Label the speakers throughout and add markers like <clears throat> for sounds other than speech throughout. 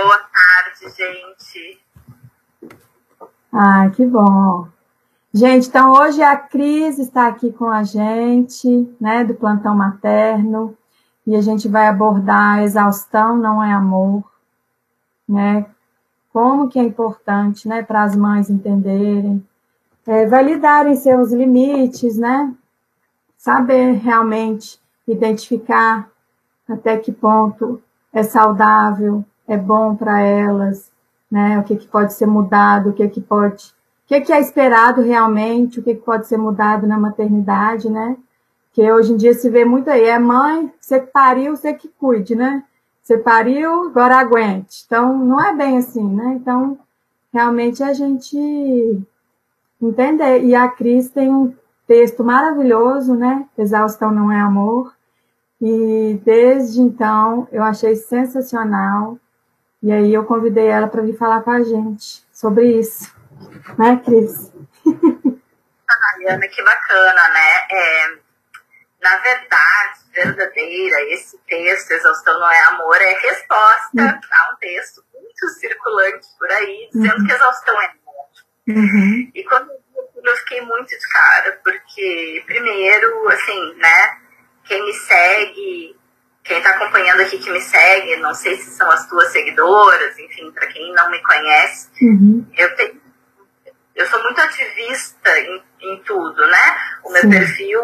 Speaker 1: Boa tarde, gente.
Speaker 2: Ah, que bom. Gente, então hoje a Cris está aqui com a gente, né, do plantão materno, e a gente vai abordar exaustão não é amor, né? Como que é importante, né, para as mães entenderem, é, validarem seus limites, né? Saber realmente identificar até que ponto é saudável, é bom para elas, né? O que, que pode ser mudado, o que, que pode, o que, que é esperado realmente, o que, que pode ser mudado na maternidade, né? Que hoje em dia se vê muito aí, é mãe, você pariu, você que cuide, né? Você pariu, agora aguente. Então, não é bem assim, né? Então, realmente a gente entender. E a Cris tem um texto maravilhoso, né? Exaustão não é amor. E desde então eu achei sensacional. E aí eu convidei ela para vir falar com a gente sobre isso. Né, Cris?
Speaker 1: Ai, Ana, que bacana, né? É, na verdade, verdadeira, esse texto, Exaustão não é amor, é resposta uhum. a um texto muito circulante por aí, dizendo uhum. que exaustão é amor. Uhum. E quando eu fiquei muito de cara, porque, primeiro, assim, né? quem me segue, quem está acompanhando aqui que me segue, não sei se são as tuas seguidoras, enfim, para quem não me conhece, uhum. eu tenho, eu sou muito ativista em, em tudo, né? O meu Sim. perfil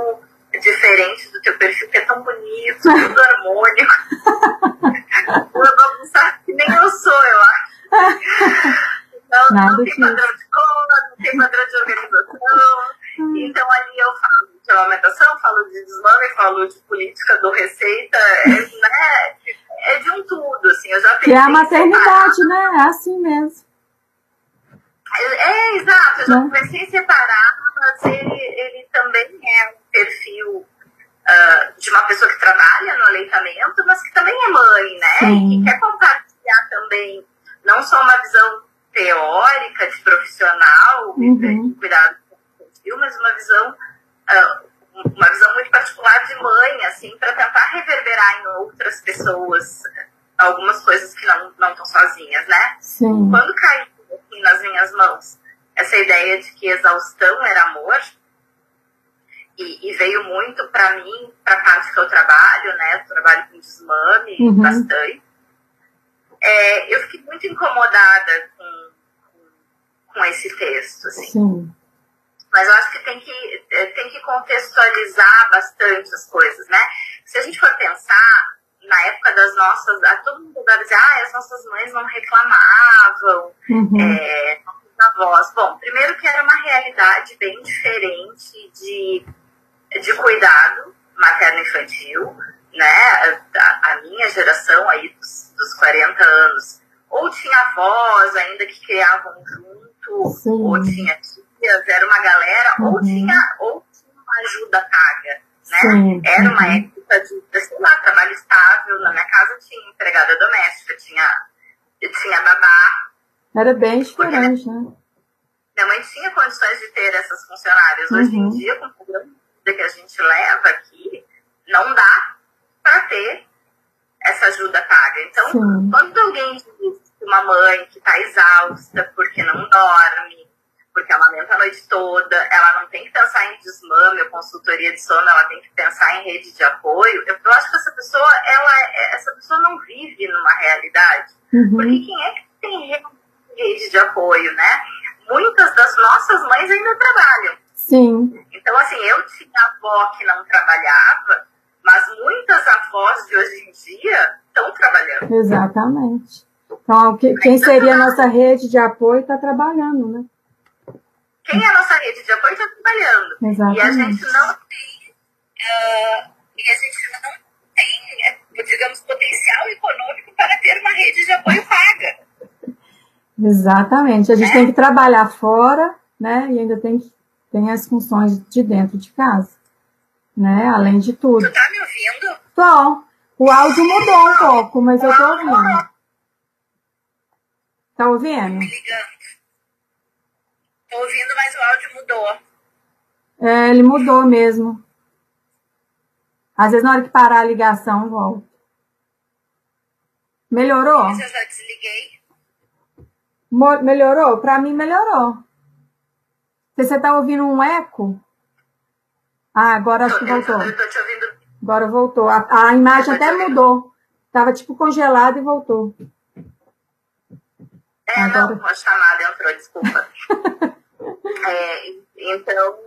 Speaker 1: é diferente do teu perfil, que é tão bonito, <laughs> tudo harmônico. <laughs> eu bagunçar que nem eu sou, eu acho. Então, não tem padrão de cor, não tem padrão de organização. Hum. Então ali eu falo de amamentação, falo de desmame, falo de política do receita, é, né? É de um tudo, assim, eu já
Speaker 2: pensei. Que é a maternidade, né? É assim mesmo.
Speaker 1: É, é exato, eu já né? comecei a separar, mas ele, ele também é um perfil uh, de uma pessoa que trabalha no aleitamento, mas que também é mãe, né? Sim. E que quer compartilhar também não só uma visão teórica de profissional uhum. de cuidado mas uma visão, uma visão muito particular de mãe, assim, para tentar reverberar em outras pessoas algumas coisas que não não estão sozinhas, né? Sim. Quando caiu assim, nas minhas mãos essa ideia de que exaustão era amor, e, e veio muito para mim, para a parte que eu trabalho, né? Eu trabalho com desmame uhum. bastante. É, eu fiquei muito incomodada com, com, com esse texto, assim. Sim. Mas eu acho que tem que, é, tem que contextualizar bastante as coisas, né? Se a gente for pensar, na época das nossas. Todo mundo vai dizer, ah, as nossas mães não reclamavam, uhum. é, avós. Bom, primeiro que era uma realidade bem diferente de, de cuidado materno-infantil, né? A, a, minha geração aí dos, dos 40 anos, ou tinha avós ainda que criavam junto, Sim. ou tinha era uma galera, uhum. ou, tinha, ou tinha uma ajuda paga, né? Sim. Era uma uhum. época de, sei lá, trabalho estável. Na minha casa tinha empregada doméstica, tinha, tinha babá.
Speaker 2: Era bem diferente, né?
Speaker 1: Minha mãe tinha condições de ter essas funcionárias. Hoje em uhum. dia, com o programa que a gente leva aqui, não dá para ter essa ajuda paga. Então, Sim. quando alguém diz que uma mãe que está exausta porque não dorme, porque amamenta a noite toda, ela não tem que pensar em desmame ou consultoria de sono, ela tem que pensar em rede de apoio. Eu, eu acho que essa pessoa, ela, é, essa pessoa não vive numa realidade. Uhum. Porque quem é que tem rede de apoio, né? Muitas das nossas mães ainda trabalham.
Speaker 2: Sim.
Speaker 1: Então, assim, eu tinha avó que não trabalhava, mas muitas avós de hoje em dia estão trabalhando.
Speaker 2: Exatamente. Então, quem seria a nossa rede de apoio está trabalhando, né?
Speaker 1: Quem é a nossa rede de apoio está trabalhando. Exatamente. E a gente não tem, uh, e a gente não tem, digamos, potencial econômico para ter uma rede de apoio paga.
Speaker 2: Exatamente. A gente é? tem que trabalhar fora, né? E ainda tem, tem as funções de dentro de casa. Né? Além de tudo.
Speaker 1: Tu tá me ouvindo?
Speaker 2: Tô. O áudio mudou um pouco, mas eu tô ouvindo. Tá ouvindo? Me ligando.
Speaker 1: Tô ouvindo, mas o áudio mudou.
Speaker 2: É, ele mudou mesmo. Às vezes, na hora que parar a ligação, volta. Melhorou?
Speaker 1: Eu já desliguei.
Speaker 2: Melhorou? Para mim, melhorou. Você está ouvindo um eco? Ah, agora acho que voltou.
Speaker 1: Eu tô te ouvindo.
Speaker 2: Agora voltou. A, a imagem até mudou. Tava tipo congelado e voltou.
Speaker 1: É, agora... não, a chamada entrou, desculpa. <laughs> é, então,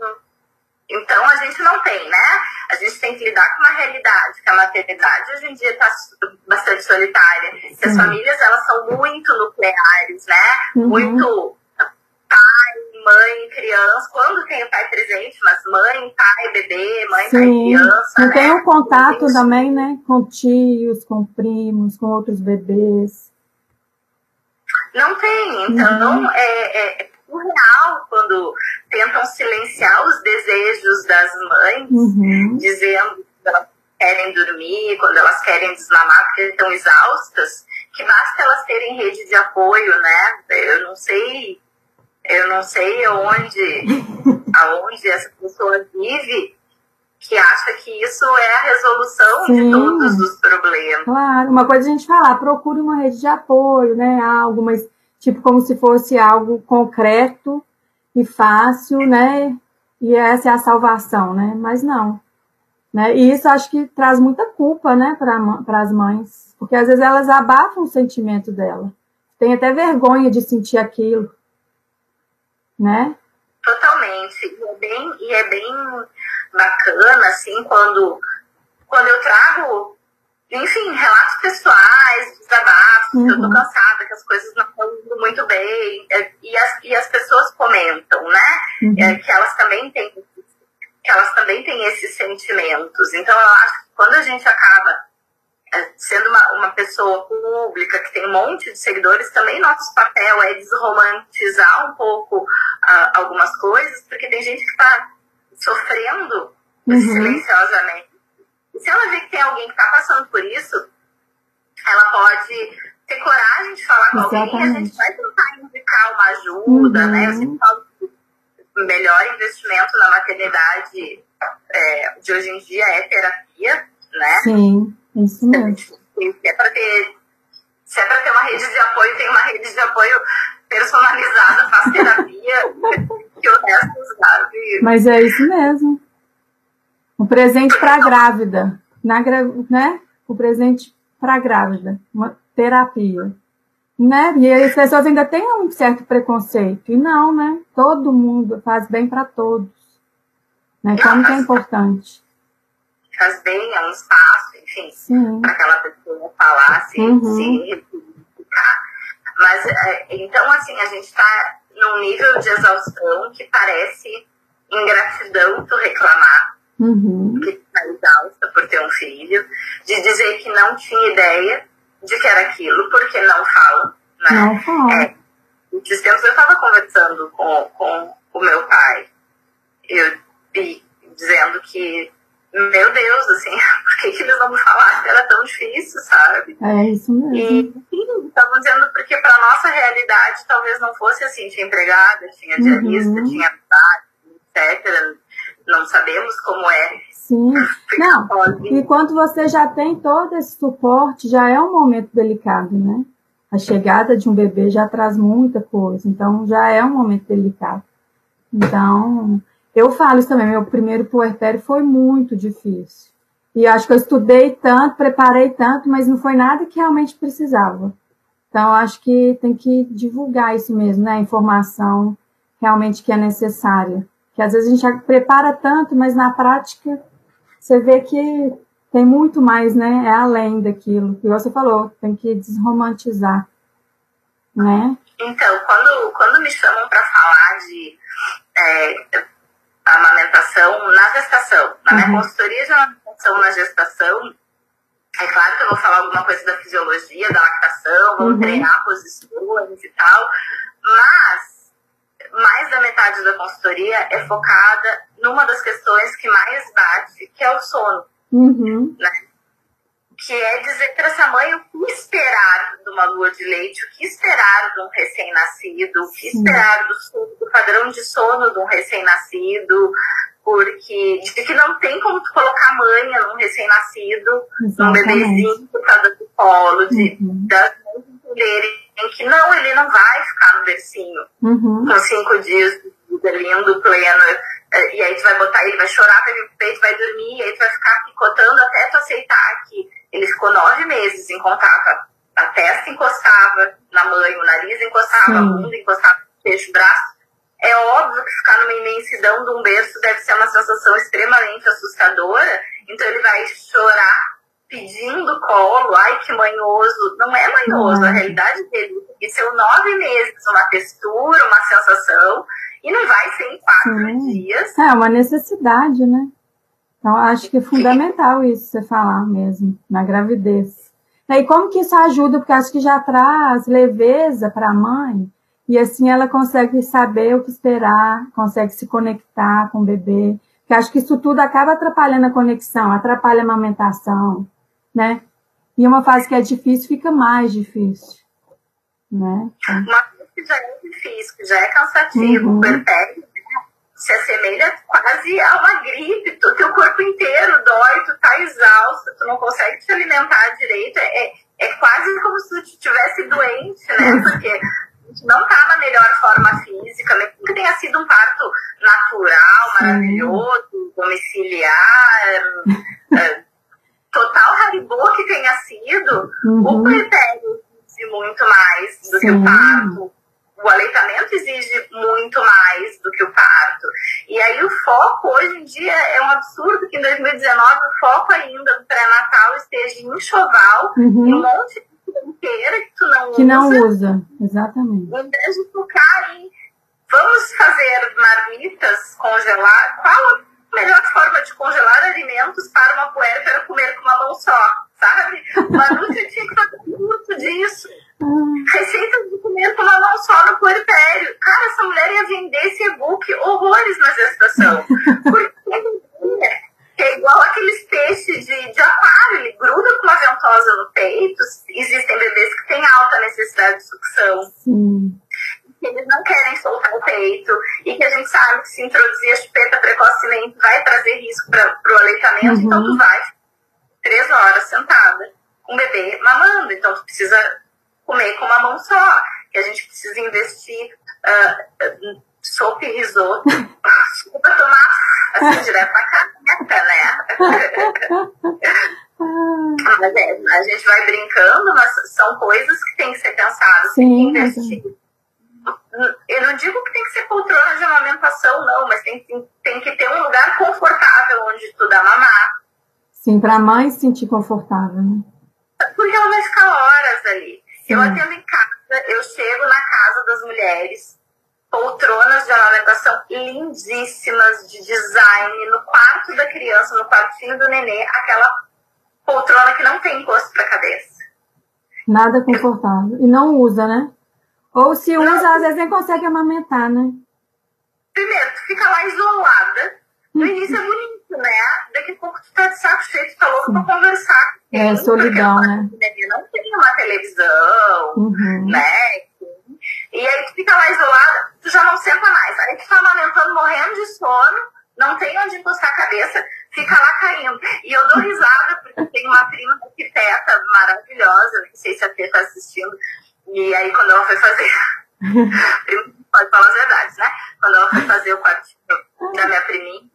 Speaker 1: então a gente não tem, né? A gente tem que lidar com uma realidade, que a maternidade hoje em dia está bastante solitária. Que as famílias elas são muito nucleares, né? Uhum. Muito pai, mãe, criança. Quando tem o pai presente, mas mãe, pai, bebê, mãe, Sim. pai, criança.
Speaker 2: Não
Speaker 1: né?
Speaker 2: tem um contato também, né? Com tios, com primos, com outros bebês.
Speaker 1: Não tem. Então, uhum. é, é surreal quando tentam silenciar os desejos das mães, uhum. dizendo que elas querem dormir, quando elas querem desmamar porque estão exaustas, que basta elas terem rede de apoio, né? Eu não sei, eu não sei onde, <laughs> aonde essa pessoa vive que acha que isso é a resolução Sim. de todos os problemas.
Speaker 2: Claro, uma coisa a gente falar, procure uma rede de apoio, né? Algo, mas tipo como se fosse algo concreto e fácil, né? E essa é a salvação, né? Mas não. Né? E isso acho que traz muita culpa, né, para as mães, porque às vezes elas abafam o sentimento dela. Tem até vergonha de sentir aquilo, né?
Speaker 1: Totalmente. E é bem, e é bem bacana, assim, quando, quando eu trago enfim, relatos pessoais, desabafos, uhum. que eu tô uhum. cansada, que as coisas não estão indo muito bem, é, e as, e as pessoas comentam, né? Uhum. É, que elas também têm que elas também têm esses sentimentos. Então eu acho que quando a gente acaba é, sendo uma, uma pessoa pública que tem um monte de seguidores, também nosso papel é desromantizar um pouco uh, algumas coisas, porque tem gente que está sofrendo uhum. silenciosamente se ela vê que tem alguém que está passando por isso, ela pode ter coragem de falar com Exatamente. alguém e a gente vai tentar indicar uma ajuda, uhum. né? Eu sempre falo que o melhor investimento na maternidade é, de hoje em dia é terapia, né?
Speaker 2: Sim, isso mesmo. Se
Speaker 1: é para ter, se é para ter uma rede de apoio, tem uma rede de apoio personalizada, faz terapia, <laughs> que o resto sabe.
Speaker 2: Mas é isso mesmo. Um presente para a grávida, na, né? O um presente para a grávida, uma terapia. Né? E as pessoas ainda têm um certo preconceito. E não, né? Todo mundo faz bem para todos. Né? Como que é importante.
Speaker 1: Faz bem, é um espaço, enfim, para aquela pessoa falar, se, uhum. se Mas, é, então, assim, a gente está num nível de exaustão que parece ingratidão tu reclamar
Speaker 2: uhum.
Speaker 1: que está exausta por ter um filho, de dizer que não tinha ideia de que era aquilo, porque não fala. Né?
Speaker 2: Não fala. É,
Speaker 1: esses tempos eu estava conversando com, com o meu pai, eu, e, dizendo que, meu Deus, assim, <laughs> por que, que eles não me falaram que era tão difícil, sabe?
Speaker 2: É isso mesmo.
Speaker 1: E estavam dizendo porque para nossa realidade talvez não fosse assim, tinha empregada, tinha diarista, uhum. tinha etc não sabemos como é.
Speaker 2: Sim, não. Enquanto você já tem todo esse suporte, já é um momento delicado, né? A chegada de um bebê já traz muita coisa, então já é um momento delicado. Então, eu falo isso também, meu primeiro puerpério foi muito difícil. E acho que eu estudei tanto, preparei tanto, mas não foi nada que realmente precisava. Então, acho que tem que divulgar isso mesmo, né? A informação realmente que é necessária que às vezes a gente prepara tanto, mas na prática você vê que tem muito mais, né? É além daquilo. que você falou, tem que desromantizar, né?
Speaker 1: Então, quando, quando me chamam para falar de é, amamentação na gestação, na minha uhum. consultoria de amamentação na gestação, é claro que eu vou falar alguma coisa da fisiologia, da lactação, vou uhum. treinar posições e tal, mas mais da metade da consultoria é focada numa das questões que mais bate, que é o sono.
Speaker 2: Uhum.
Speaker 1: Né? Que é dizer para essa mãe o que esperar de uma lua de leite, o que esperar de um recém-nascido, o que esperar do, do padrão de sono de um recém-nascido, porque de que não tem como tu colocar manha num recém-nascido, num bebezinho que tá dando colo, de, uhum. das entenderem que não, ele não vai ficar no bercinho. Uhum. com cinco dias de vida lindo, pleno, é, e aí tu vai botar, ele vai chorar, vai vir pro peito, vai dormir, e aí tu vai ficar picotando até tu aceitar que ele ficou nove meses em contato, a testa encostava na mãe, o nariz encostava, a bunda encostava no peixe, o braço, é óbvio que ficar numa imensidão de um berço deve ser uma sensação extremamente assustadora, então ele vai chorar pedindo colo, ai que manhoso. Não é manhoso, a realidade dele é ser nove meses, uma textura, uma sensação, e não vai ser em quatro Sim. dias.
Speaker 2: É uma necessidade, né? Então, acho que é fundamental isso você falar mesmo, na gravidez. E como que isso ajuda? Porque acho que já traz leveza para a mãe, e assim ela consegue saber o que esperar, consegue se conectar com o bebê. Porque acho que isso tudo acaba atrapalhando a conexão, atrapalha a amamentação, né? E uma fase que é difícil fica mais difícil, né?
Speaker 1: Uma coisa que já é difícil, que já é cansativo, uhum. o se assemelha quase a uma gripe, o teu corpo inteiro dói, tu tá exausto, tu não consegue te alimentar direito, é, é quase como se tu estivesse doente, né? Uhum. Porque não está na melhor forma física, mesmo que tenha sido um parto natural, maravilhoso, domiciliar, é, <laughs> total haribô que tenha sido, uhum. o critério exige muito mais do Sim. que o parto. O aleitamento exige muito mais do que o parto. E aí o foco, hoje em dia, é um absurdo que em 2019 o foco ainda do pré-natal esteja em enxoval, uhum. em um monte de inteira que tu não
Speaker 2: que usa. não usa, exatamente.
Speaker 1: Em vez de focar em vamos fazer marmitas, congelar, qual melhor forma de congelar alimentos para uma puérpera comer com uma mão só, sabe? O Marúcia tinha que fazer muito disso. Receitas de comer com uma mão só no puerpério. Cara, essa mulher ia vender esse e-book horrores na gestação. Porque é igual aqueles peixes de, de aquário, ele gruda com uma ventosa no peito. Existem bebês que têm alta necessidade de sucção. Sim. Eles não querem soltar o peito e que a gente sabe que se introduzir a chupeta precocemente vai trazer risco para o aleitamento, uhum. então tu vai três horas sentada com o bebê mamando. Então tu precisa comer com uma mão só, que a gente precisa investir uh, sopa e risoto. <laughs> Desculpa tomar assim, direto na caneca, né? mas é, a gente vai brincando, mas são coisas que tem que ser pensadas, tem que investir. Eu não digo que tem que ser poltrona de amamentação, não, mas tem, tem, tem que ter um lugar confortável onde tu dá mamar.
Speaker 2: Sim, para a mãe se sentir confortável, né?
Speaker 1: Porque ela vai ficar horas ali. Sim. Eu atendo em casa, eu chego na casa das mulheres, poltronas de amamentação lindíssimas de design no quarto da criança, no quartinho do nenê, aquela poltrona que não tem encosto para cabeça.
Speaker 2: Nada confortável. E não usa, né? Ou se usa, às vezes nem consegue amamentar, né?
Speaker 1: Primeiro, tu fica lá isolada. No uhum. início é bonito, né? Daqui a pouco tu tá de saco cheio, tu tá louco pra conversar.
Speaker 2: É, solidão, né?
Speaker 1: Não tem uma televisão, uhum. né? E aí tu fica lá isolada, tu já não senta mais. Aí tu tá amamentando, morrendo de sono, não tem onde encostar a cabeça, fica lá caindo. E eu dou risada, porque tem uma prima arquiteta maravilhosa, não sei se a Fê tá assistindo. E aí quando ela foi fazer. <laughs> pode falar as verdades, né? Quando ela foi fazer o quartinho da minha priminha,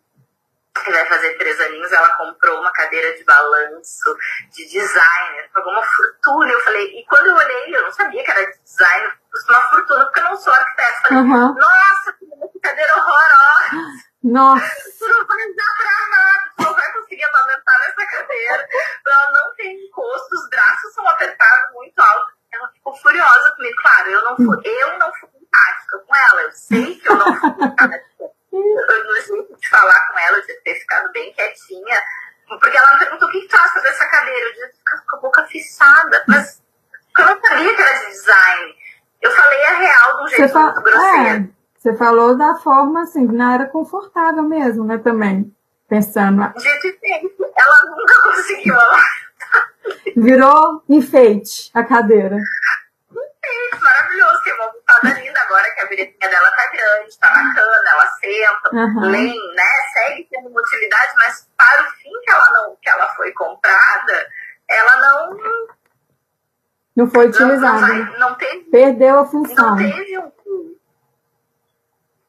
Speaker 1: que vai fazer três aninhos, ela comprou uma cadeira de balanço, de designer, pagou uma fortuna. Eu falei, e quando eu olhei, eu não sabia que era de designer, custou uma fortuna, porque eu não sou arquiteta. Falei, uhum. nossa, que cadeira horrorosa.
Speaker 2: Nossa.
Speaker 1: Tu não vai dar pra nada, tu não vai conseguir amamentar nessa cadeira. Ela não tem encosto, os braços são apertados muito alto. Ela ficou furiosa comigo, claro, eu não fui, eu não fui empática com ela, eu sei que eu não fui empática no jeito de falar com ela, de ter ficado bem quietinha. Porque ela me perguntou o que, tu acha dessa cadeira. Eu disse, ficar com a boca fechada. Mas eu não sabia que era de design. Eu falei a real de um jeito muito grosseiro. É,
Speaker 2: você falou da forma assim, não era confortável mesmo, né, também. Pensando.
Speaker 1: Dito e feito, ela nunca conseguiu
Speaker 2: Virou enfeite a cadeira.
Speaker 1: Enfeite, maravilhoso. Tem uma almofada linda agora que a cabecinha dela tá grande, tá bacana, ela senta, uhum. né? Segue tendo uma utilidade, mas para o fim que ela, não, que ela foi comprada, ela não.
Speaker 2: Não foi utilizada. Não,
Speaker 1: não, não teve,
Speaker 2: Perdeu a função.
Speaker 1: Não teve um.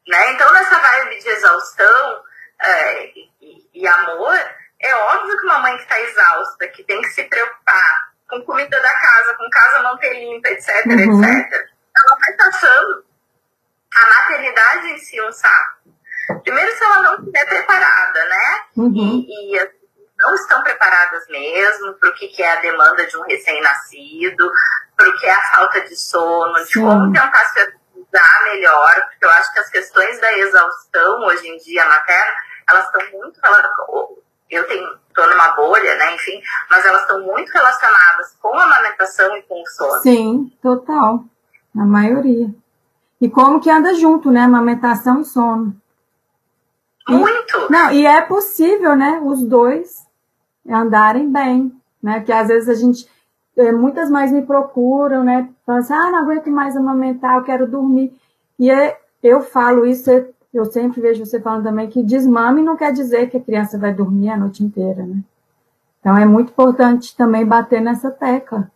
Speaker 1: Né? Então, nessa vibe de exaustão é, e, e amor, é óbvio que uma mãe que está exausta, que tem que se preocupar com comida da casa, com casa manter limpa, etc, uhum. etc, ela vai achando a maternidade em si um saco. Primeiro, se ela não estiver preparada, né? Uhum. E, e, não estão preparadas mesmo para o que, que é a demanda de um recém-nascido, para o que é a falta de sono, de Sim. como tentar se organizar melhor, porque eu acho que as questões da exaustão hoje em dia materna, elas estão muito eu tenho estou numa bolha, né, enfim, mas elas estão muito relacionadas com a amamentação e com o sono.
Speaker 2: Sim, total, a maioria. E como que anda junto, né, amamentação e sono.
Speaker 1: Muito.
Speaker 2: E, não, e é possível, né, os dois andarem bem, né, que às vezes a gente, eh, muitas mães me procuram, né, falam assim, ah, não aguento mais amamentar, eu quero dormir. E é, eu falo isso, é eu sempre vejo você falando também que desmame não quer dizer que a criança vai dormir a noite inteira, né? Então é muito importante também bater nessa tecla.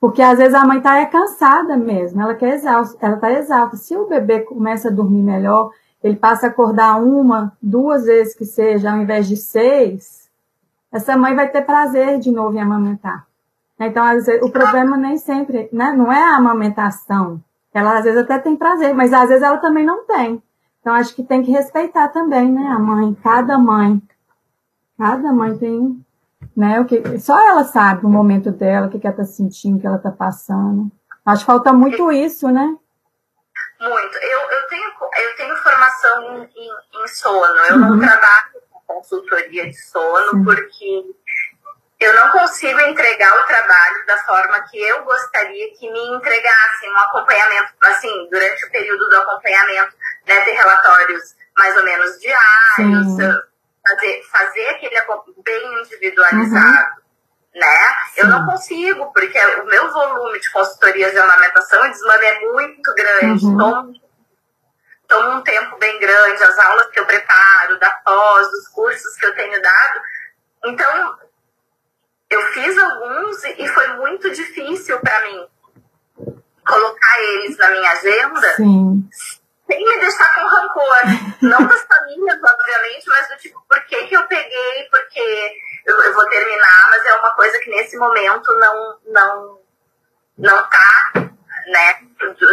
Speaker 2: Porque às vezes a mãe está é cansada mesmo, ela quer exausta, ela está exausta. Se o bebê começa a dormir melhor, ele passa a acordar uma, duas vezes que seja, ao invés de seis, essa mãe vai ter prazer de novo em amamentar. Então, às vezes, o problema nem sempre, né? Não é a amamentação. Ela às vezes até tem prazer, mas às vezes ela também não tem. Então, acho que tem que respeitar também, né, a mãe, cada mãe. Cada mãe tem, né, o que, só ela sabe o momento dela, o que, que ela está sentindo, o que ela está passando. Acho que falta muito isso, né?
Speaker 1: Muito. Eu, eu, tenho, eu tenho formação em, em, em sono, eu uhum. não trabalho com consultoria de sono, Sim. porque eu não consigo entregar o trabalho da forma que eu gostaria que me entregassem um acompanhamento, assim, durante o período do acompanhamento, né, ter relatórios mais ou menos diários, fazer, fazer aquele bem individualizado. Uhum. Né? Eu não consigo, porque o meu volume de consultorias de amamentação e desmame é muito grande. Uhum. Toma, toma um tempo bem grande, as aulas que eu preparo, da pós, os cursos que eu tenho dado. Então, eu fiz alguns e foi muito difícil para mim colocar eles na minha agenda
Speaker 2: Sim.
Speaker 1: Sem me deixar com rancor. Não das famílias, obviamente, mas do tipo, por que, que eu peguei? Porque eu, eu, vou terminar, mas é uma coisa que nesse momento não, não, não tá né,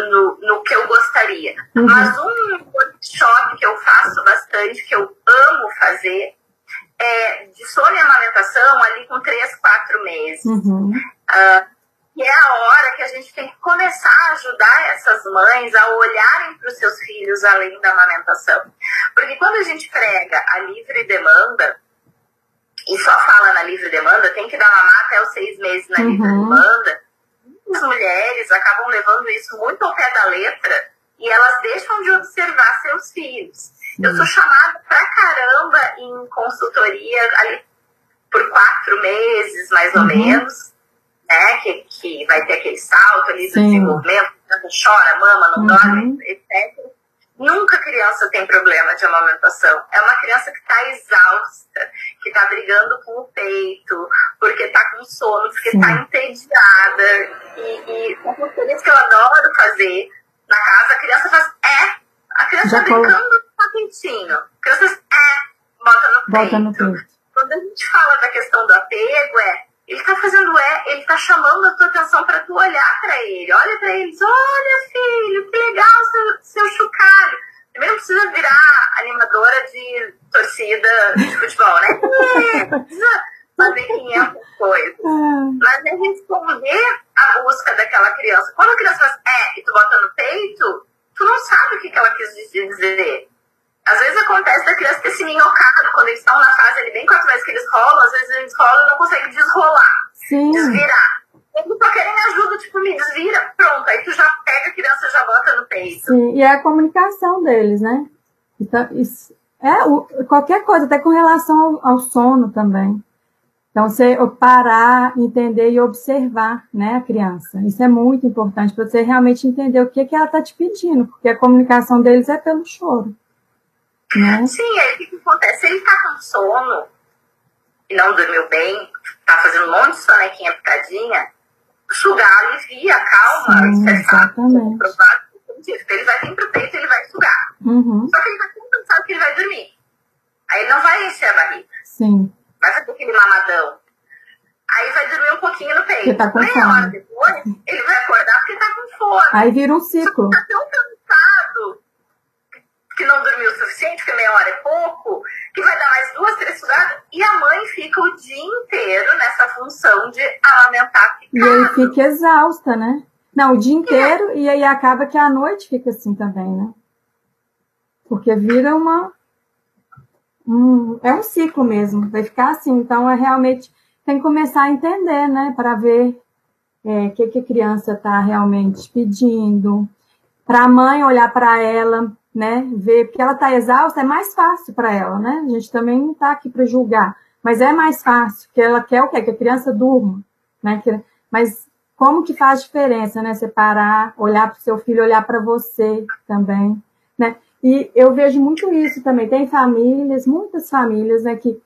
Speaker 1: no, no que eu gostaria. Uhum. Mas um workshop que eu faço bastante, que eu amo fazer, é, de sono e amamentação ali com três, quatro meses.
Speaker 2: Uhum.
Speaker 1: Uh, e é a hora que a gente tem que começar a ajudar essas mães a olharem para os seus filhos além da amamentação. Porque quando a gente prega a livre demanda, e só fala na livre demanda, tem que dar mamar até os seis meses na uhum. livre demanda, muitas mulheres acabam levando isso muito ao pé da letra e elas deixam de observar seus filhos. Eu sou chamada pra caramba em consultoria ali por quatro meses, mais ou uhum. menos, né? Que, que vai ter aquele salto ali do Sim. desenvolvimento, chora, mama, não uhum. dorme, etc. Nunca criança tem problema de amamentação. É uma criança que está exausta, que está brigando com o peito, porque está com sono, porque está entediada. E, e são consultorias que eu adoro fazer na casa. A criança faz, é, a criança está brincando tá quentinho. Crianças, é, bota no peito. Bota no peito. Quando a gente fala da questão do apego, é, ele tá fazendo é, ele tá chamando a tua atenção para tu olhar para ele. Olha para eles, olha filho, que legal seu, seu chocalho. Primeiro precisa virar animadora de torcida de futebol, né? É, precisa fazer 500 coisas. É. Mas é responder a busca daquela criança. Quando a criança faz é e tu bota no peito, tu não sabe o que, que ela quis dizer. Às vezes acontece da criança ter se minhocado quando eles estão na fase ali, bem quanto mais que eles rolam, às vezes eles rolam e não conseguem desrolar,
Speaker 2: Sim.
Speaker 1: desvirar. Eles só querem ajuda, tipo, me desvira, pronto. Aí tu já pega a criança e já bota no peito.
Speaker 2: Sim, e é a comunicação deles, né? Então, isso, é, o, qualquer coisa, até com relação ao, ao sono também. Então, você parar, entender e observar né, a criança. Isso é muito importante para você realmente entender o que, que ela está te pedindo, porque a comunicação deles é pelo choro. Né?
Speaker 1: Sim, aí o que, acontece? Se ele está com sono e não dormiu bem, está fazendo um monte de sonequinha picadinha, sugar alivia, calma,
Speaker 2: Sim,
Speaker 1: isso é fato,
Speaker 2: comprovado.
Speaker 1: Ele vai vir pro peito, ele vai sugar.
Speaker 2: Uhum.
Speaker 1: Só que ele vai sempre pensar que ele vai dormir. Aí ele não vai encher a barriga.
Speaker 2: Sim.
Speaker 1: Vai fazer aquele mamadão. Aí vai dormir um pouquinho no peito.
Speaker 2: Porque tá com
Speaker 1: Meia
Speaker 2: fome.
Speaker 1: hora depois, ele vai acordar porque tá com fome.
Speaker 2: Aí vira um ciclo.
Speaker 1: Tá tão cansado que não dormiu o suficiente, porque meia hora é pouco, que vai dar mais duas, três sugadas, e a mãe fica o dia inteiro nessa função de amamentar
Speaker 2: E aí
Speaker 1: picado.
Speaker 2: fica exausta, né? Não, o dia inteiro, e aí acaba que a noite fica assim também, né? Porque vira uma. Um, é um ciclo mesmo, vai ficar assim. Então, é realmente. Tem que começar a entender, né? Para ver é, o que, que a criança está realmente pedindo. Para a mãe olhar para ela, né? Ver, porque ela está exausta, é mais fácil para ela, né? A gente também não está aqui para julgar, mas é mais fácil, porque ela quer o quê? Que a criança durma, né? Que, mas como que faz diferença, né? Separar, olhar para o seu filho, olhar para você também, né? E eu vejo muito isso também. Tem famílias, muitas famílias, né, que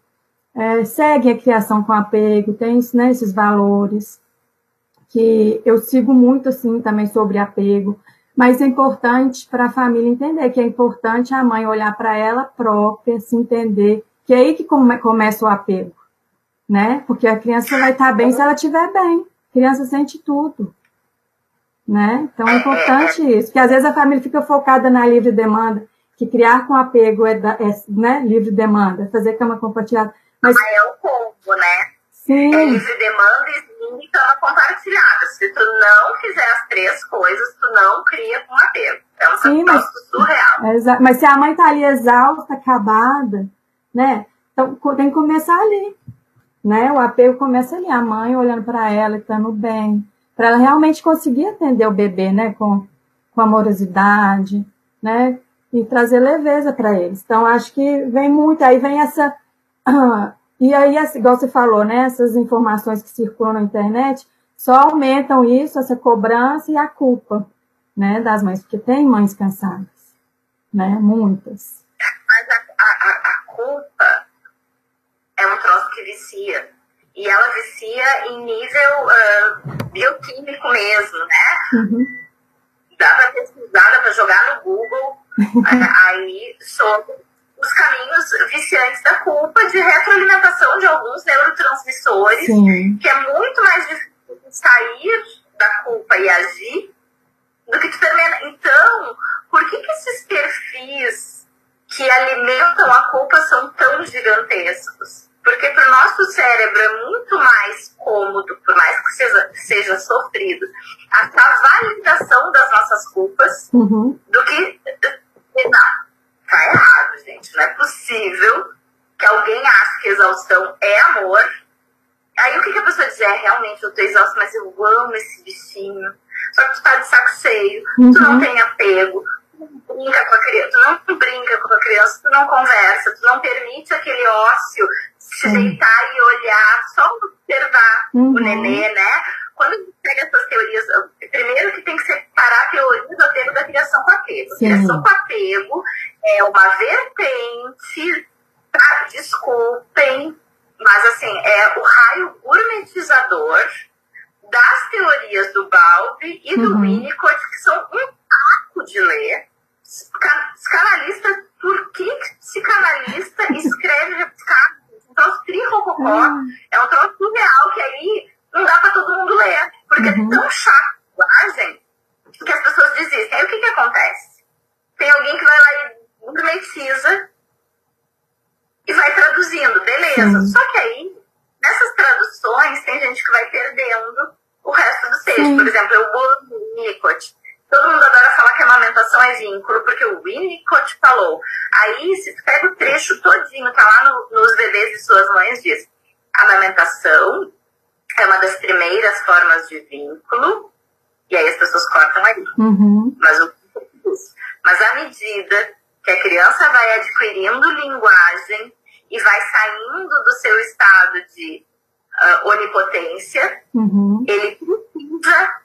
Speaker 2: é, seguem a criação com apego, tem né, esses valores que eu sigo muito assim também sobre apego. Mas é importante para a família entender que é importante a mãe olhar para ela própria, se entender que é aí que come, começa o apego, né? Porque a criança vai estar bem se ela estiver bem. Criança sente tudo, né? Então é importante isso, porque às vezes a família fica focada na livre demanda, que criar com apego é, da, é né, livre demanda, fazer cama compartilhada. Mas
Speaker 1: é o combo, né? É
Speaker 2: sim,
Speaker 1: livre demanda e cama compartilhada. Se tu não fizer as três coisas, tu não cria com apego. É um
Speaker 2: Sim,
Speaker 1: troço surreal.
Speaker 2: é mas se a mãe tá ali exausta, acabada, né? Então tem que começar ali, né? O apego começa ali, a mãe olhando para ela, estando bem, para ela realmente conseguir atender o bebê, né? Com, com amorosidade, né? E trazer leveza para eles. Então acho que vem muito, aí vem essa <clears throat> e aí, essa- igual você falou, né? Essas informações que circulam na internet só aumentam isso, essa cobrança e a culpa, né? Das mães, porque tem mães cansadas, né? Muitas.
Speaker 1: Mas a, a- a culpa é um troço que vicia. E ela vicia em nível ah, bioquímico mesmo, né?
Speaker 2: Uhum.
Speaker 1: Dá para pesquisar, dá para jogar no Google <laughs> aí sobre os caminhos viciantes da culpa de retroalimentação de alguns neurotransmissores
Speaker 2: Sim,
Speaker 1: que é muito mais difícil sair da culpa e agir do que tu termina. Então, por que, que esses perfis que alimentam a culpa são tão gigantescos? Porque para o nosso cérebro é muito mais cômodo, por mais que seja, seja sofrido, a validação das nossas culpas
Speaker 2: uhum.
Speaker 1: do que. Não, tá errado, gente. Não é possível que alguém ache que exaustão é amor. Aí o que, que a pessoa diz? É, realmente eu tô exausta, mas eu amo esse bichinho. Só que tu tá de saco cheio, tu não
Speaker 2: Uhum.
Speaker 1: tem apego, brinca com a criança, tu não brinca com a criança, tu não conversa, tu não permite aquele ócio se deitar e olhar, só observar
Speaker 2: Uhum.
Speaker 1: o nenê, né? Quando a gente pega essas teorias, primeiro que tem que separar a teoria do apego da criação com apego.
Speaker 2: Sim.
Speaker 1: Criação com apego é uma vertente, tá? desculpem, mas assim, é o raio gourmetizador das teorias do Balbi e do
Speaker 2: Uhum.
Speaker 1: Winnicott, que são um saco de ler. Psica- Psicanalista, por que psicanalista <laughs> escreve replicado? Um troço tri-rococó,
Speaker 2: Ah.
Speaker 1: é um troço surreal que aí não dá pra todo mundo ler, porque
Speaker 2: Uhum.
Speaker 1: é tão chato que as pessoas desistem. Aí o que que acontece? Tem alguém que vai lá e gourmetiza e vai traduzindo, beleza.
Speaker 2: Sim.
Speaker 1: Só que aí, nessas traduções, tem gente que vai perdendo o resto do texto. Por exemplo, eu vou no Winnicott. Todo mundo adora falar que amamentação é vínculo, porque o Winnicott falou. Aí, se tu pega o trecho todinho, tá lá no- nos bebês e suas mães, diz amamentação é uma das primeiras formas de vínculo, e aí as pessoas cortam aí.
Speaker 2: Uhum.
Speaker 1: Mas, o, mas à medida que a criança vai adquirindo linguagem e vai saindo do seu estado de uh, onipotência,
Speaker 2: uhum.
Speaker 1: ele precisa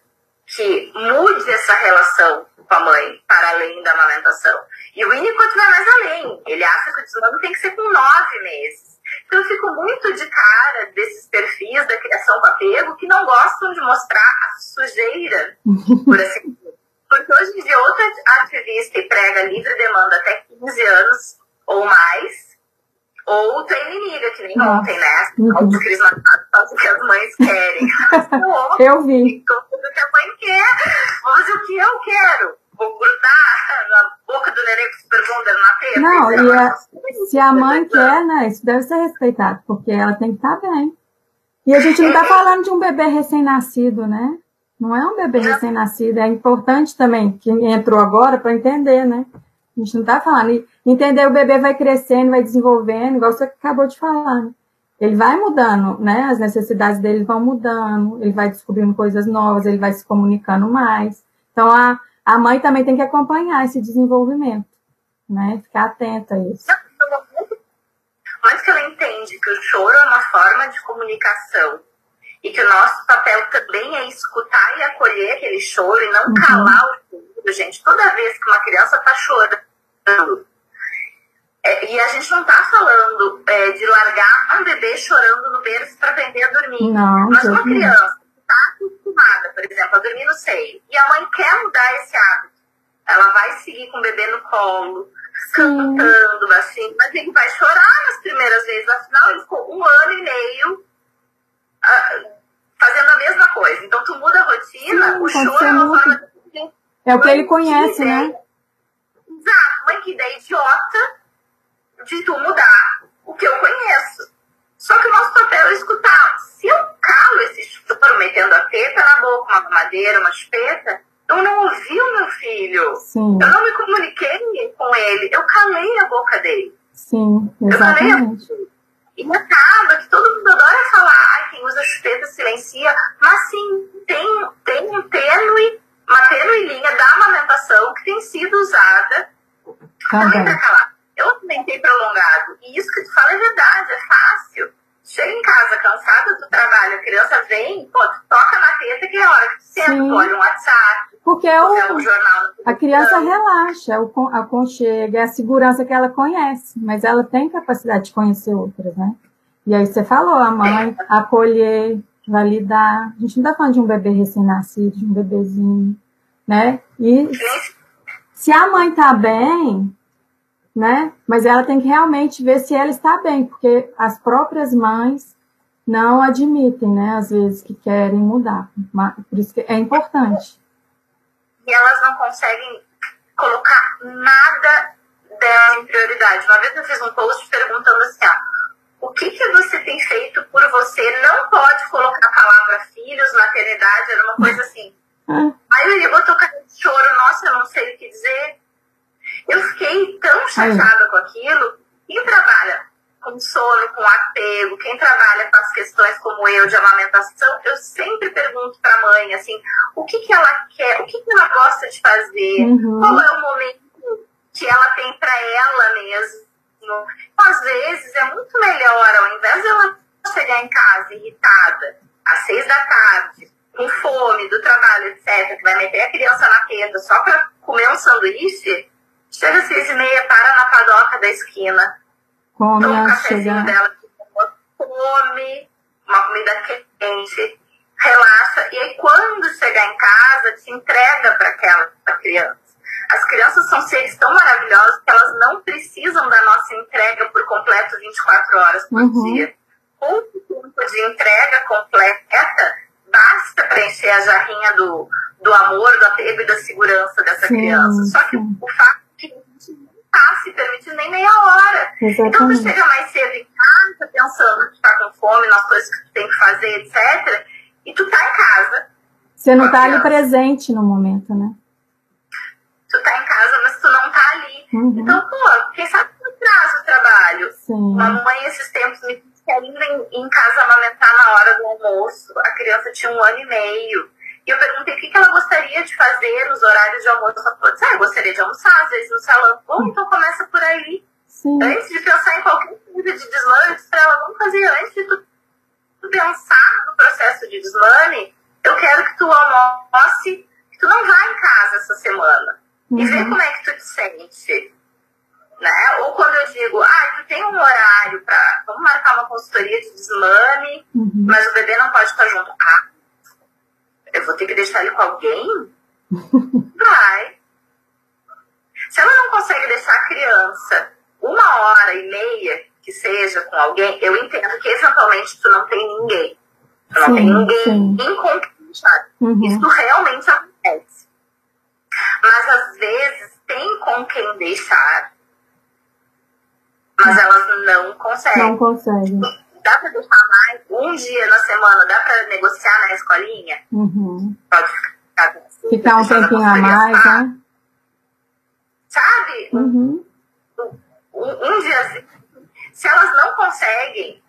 Speaker 1: que mude essa relação com a mãe para além da amamentação. E o Winnicott vai mais além. Ele acha que o desmame tem que ser com nove meses. Então eu fico muito de cara desses perfis da criação com apego que não gostam de mostrar a sujeira, por assim dizer. Porque hoje em dia outra ativista e prega livre demanda até 15 anos ou mais, ou é inimiga, que nem ontem, né? Uhum. O Cris Machado faz o que as mães querem. <laughs>
Speaker 2: eu vi.
Speaker 1: Tudo que a mãe quer. Fazer o que eu quero. Vou grudar na boca do neném com super bonder na teta.
Speaker 2: Não, e a, se a mãe quer, né? Isso deve ser respeitado, porque ela tem que estar tá bem. E a gente não está é. falando de um bebê recém-nascido, né? Não é um bebê recém-nascido. É importante também, que entrou agora, para entender, né? A gente não está falando. Entender o bebê vai crescendo, vai desenvolvendo, igual você acabou de falar. Né? Ele vai mudando, né? As necessidades dele vão mudando, ele vai descobrindo coisas novas, ele vai se comunicando mais. Então, a, a mãe também tem que acompanhar esse desenvolvimento, né? Ficar atenta a isso.
Speaker 1: Mas que ela entende que o choro é uma forma de comunicação e que o nosso papel também é escutar e acolher aquele choro e não uhum. calar o choro, gente. Toda vez que uma criança está chorando, é, e a gente não está falando é, de largar um bebê chorando no berço para aprender a dormir.
Speaker 2: Não,
Speaker 1: Mas uma criança que está acostumada, por exemplo, a dormir no seio, e a mãe quer mudar esse hábito, ela vai seguir com o bebê no colo, Sim. cantando, assim, mas ele vai chorar nas primeiras vezes. Afinal, ele ficou um ano e meio uh, fazendo a mesma coisa. Então, tu muda a rotina, Sim, o choro é uma forma de...
Speaker 2: É o que ele conhece, né?
Speaker 1: Exato, mãe, que ideia idiota de tu mudar o que eu conheço. Só que o nosso papel é escutar. Se eu calo esse choro metendo a teta na boca, uma madeira, uma chupeta, eu não ouvi o meu filho.
Speaker 2: Sim.
Speaker 1: Eu não me comuniquei com ele. Eu calei a boca dele.
Speaker 2: Sim, exatamente.
Speaker 1: E acaba que todo mundo adora falar, ai, quem usa chupeta silencia, mas sim, tem, tem um tênue, uma tênue linha da amamentação que tem sido usada também calar. Eu alimentei prolongado. E isso que tu fala é verdade, é fácil. Chega em casa cansada do trabalho, a criança vem, pô, tu toca na teta que é a hora que tu senta, tu olha um WhatsApp.
Speaker 2: Porque é o, um jornal a criança relaxa, é o aconchega, é a segurança que ela conhece, mas ela tem capacidade de conhecer outras, né? E aí você falou, a mãe é. Validar. A gente não está falando de um bebê recém-nascido, de um bebezinho, né? E se a mãe tá bem, né? Mas ela tem que realmente ver se ela está bem, porque as próprias mães não admitem, né? Às vezes que querem mudar. Por isso que é importante.
Speaker 1: E elas não conseguem colocar nada dela em prioridade. Uma vez eu fiz um post perguntando assim, o que, que você tem feito por você? Não pode colocar a palavra filhos, maternidade, era uma coisa assim.
Speaker 2: Ah.
Speaker 1: Aí eu botou cara de choro, nossa, eu não sei o que dizer. Eu fiquei tão chateada com aquilo. Quem trabalha com sono, com apego, quem trabalha com as questões como eu de amamentação, eu sempre pergunto para a mãe assim, o que, que ela quer, o que, que ela gosta de fazer,
Speaker 2: uhum.
Speaker 1: qual é o momento que ela tem para ela mesmo. Às vezes é muito melhor, ao invés de ela chegar em casa irritada, às seis da tarde, com fome do trabalho, etc., que vai meter a criança na tenda só para comer um sanduíche, Chega às seis e meia, para na padoca da esquina.
Speaker 2: Come
Speaker 1: toma um cafezinho chegar. dela, come uma comida quente, relaxa. E aí, quando chegar em casa, te entrega para aquela pra criança. As crianças são seres tão maravilhosos que elas não precisam da nossa entrega por completo 24 horas por
Speaker 2: uhum.
Speaker 1: dia. Um tempo de entrega completa basta preencher a jarrinha do, do amor, do apego e da segurança dessa
Speaker 2: sim,
Speaker 1: criança. Só que
Speaker 2: sim.
Speaker 1: o fato tá se permitindo nem meia hora.
Speaker 2: Exatamente.
Speaker 1: Então tu chega mais cedo em casa, pensando que tá com fome, nas coisas que tu tem que fazer, etc. E tu tá em casa.
Speaker 2: Você não tá ali presente no momento, né?
Speaker 1: Tu tá em casa, mas tu não tá ali.
Speaker 2: Uhum.
Speaker 1: Então, pô, quem sabe tu traz o trabalho.
Speaker 2: Sim.
Speaker 1: Uma mãe esses tempos me disse que ainda em, em casa amamentar na hora do almoço. A criança tinha um ano e meio. E eu perguntei o que, que ela gostaria de fazer nos horários de almoço. Ela falou, ah, eu gostaria de almoçar, às vezes no salão. Bom, então começa por aí.
Speaker 2: Sim.
Speaker 1: Antes de pensar em qualquer coisa de deslanche, ela vamos fazer antes de tu pensar no processo de desmame, eu quero que tu almoce, que tu não vá em casa essa semana. Uhum. E ver como é que tu te sente. Né? Ou quando eu digo, ah, tu tem um horário para vamos marcar uma consultoria de desmame, uhum. mas o bebê não pode estar junto. Ah, eu vou ter que deixar ele com alguém? <laughs> Vai. Se ela não consegue deixar a criança uma hora e meia que seja com alguém, eu entendo que eventualmente tu não tem ninguém. Tu não sim, tem ninguém incompetente. Uhum. Isso realmente acontece. Mas às vezes tem com quem deixar, mas elas não conseguem.
Speaker 2: Não conseguem.
Speaker 1: Dá pra deixar mais um dia na semana? Dá pra negociar na escolinha?
Speaker 2: Uhum.
Speaker 1: Pode ficar.
Speaker 2: Ficar um tempinho a mais, né?
Speaker 1: Sabe?
Speaker 2: Uhum.
Speaker 1: Um, um dia, se elas não conseguem,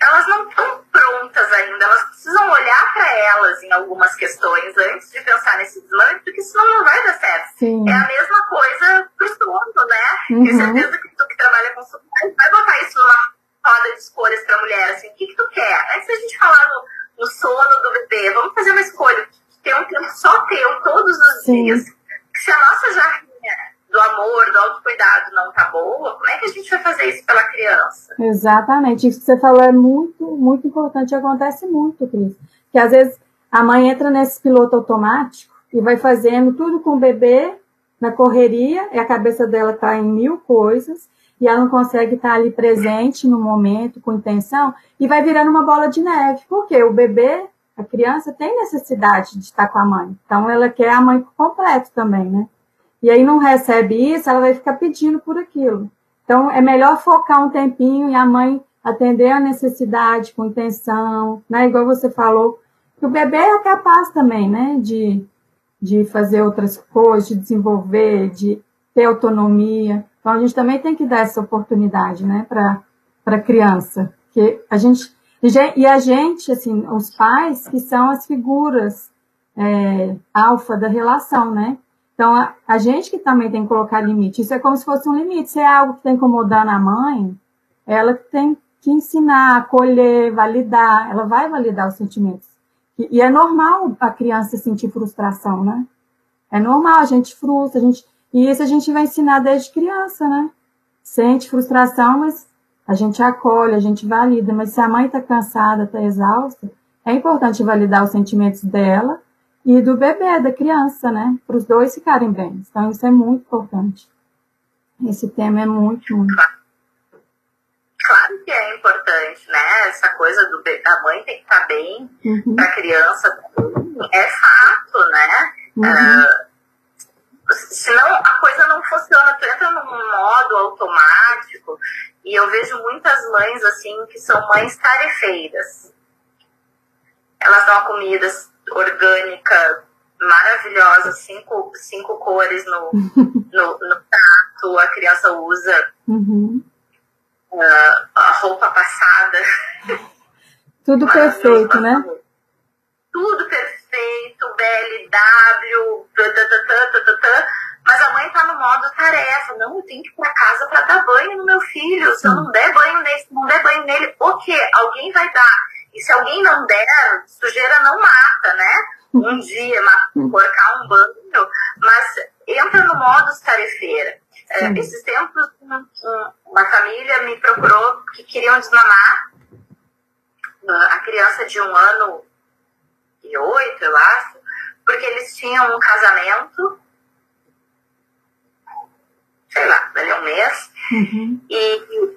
Speaker 1: elas não estão prontas ainda, elas precisam olhar para elas em algumas questões antes de pensar nesse desmame, porque senão não vai dar certo.
Speaker 2: Sim.
Speaker 1: É a mesma coisa pro sono, né?
Speaker 2: Uhum.
Speaker 1: Tenho certeza que tu que trabalha com sono vai botar isso numa roda de escolhas pra mulher, assim, o que, que tu quer? Antes da gente falar no, no sono do bebê, vamos fazer uma escolha, ter um tempo só teu, todos os
Speaker 2: Sim.
Speaker 1: dias. Se a nossa jarrinha do amor, do autocuidado não tá boa, como é que a gente vai fazer isso pela criança?
Speaker 2: Exatamente. Isso que você falou é muito, muito importante. Acontece muito, Cris. Que às vezes a mãe entra nesse piloto automático e vai fazendo tudo com o bebê na correria, e a cabeça dela tá em mil coisas, e ela não consegue estar ali presente no momento, com intenção, e vai virando uma bola de neve. Porque o bebê, a criança, tem necessidade de estar com a mãe. Então ela quer a mãe completo também, né? E aí não recebe isso, ela vai ficar pedindo por aquilo. Então, é melhor focar um tempinho e a mãe atender a necessidade com intenção, né? Igual você falou, que o bebê é capaz também, né? De, de fazer outras coisas, de desenvolver, de ter autonomia. Então, a gente também tem que dar essa oportunidade, né? Para a criança. Que a gente, e a gente, assim, os pais, que são as figuras é, alfa da relação, né? Então, a, a, gente que também tem que colocar limite. Isso é como se fosse um limite. Se é algo que está incomodando a mãe, ela tem que ensinar, acolher, validar. Ela vai validar os sentimentos. E, e, é normal a criança sentir frustração, né? É normal, a gente frustra, a gente... E isso a gente vai ensinar desde criança, né? Sente frustração, mas a gente acolhe, a gente valida. Mas se a mãe está cansada, está exausta, é importante validar os sentimentos dela e do bebê, da criança, né? Para os dois ficarem bem. Então, isso é muito importante. Esse tema é muito, muito.
Speaker 1: Claro que é importante, né? Essa coisa do bebê, a mãe tem que estar bem, uhum. para a criança é fato, né? Uhum. Uh, senão a coisa não funciona, tu entra num modo automático e eu vejo muitas mães assim que são mães tarefeiras. Elas dão a comida orgânica maravilhosa, cinco, cinco cores no, <laughs> no, no prato, a criança usa
Speaker 2: uhum.
Speaker 1: uh, a roupa passada. <laughs>
Speaker 2: Tudo perfeito, né?
Speaker 1: Tudo perfeito, BLW, mas a mãe tá no modo tarefa. Não, eu tenho que ir pra casa pra dar banho no meu filho. Se eu não der banho nele, não der banho nele, o quê? Alguém vai dar. E se alguém não der, sujeira não mata, né? Um <laughs> dia, cortar um banho, mas entra no modo tarefeira. É, esses tempos, uma família me procurou que queriam desmamar a criança de um ano e oito, eu acho, porque eles tinham um casamento, sei lá, dali um mês,
Speaker 2: uhum.
Speaker 1: e,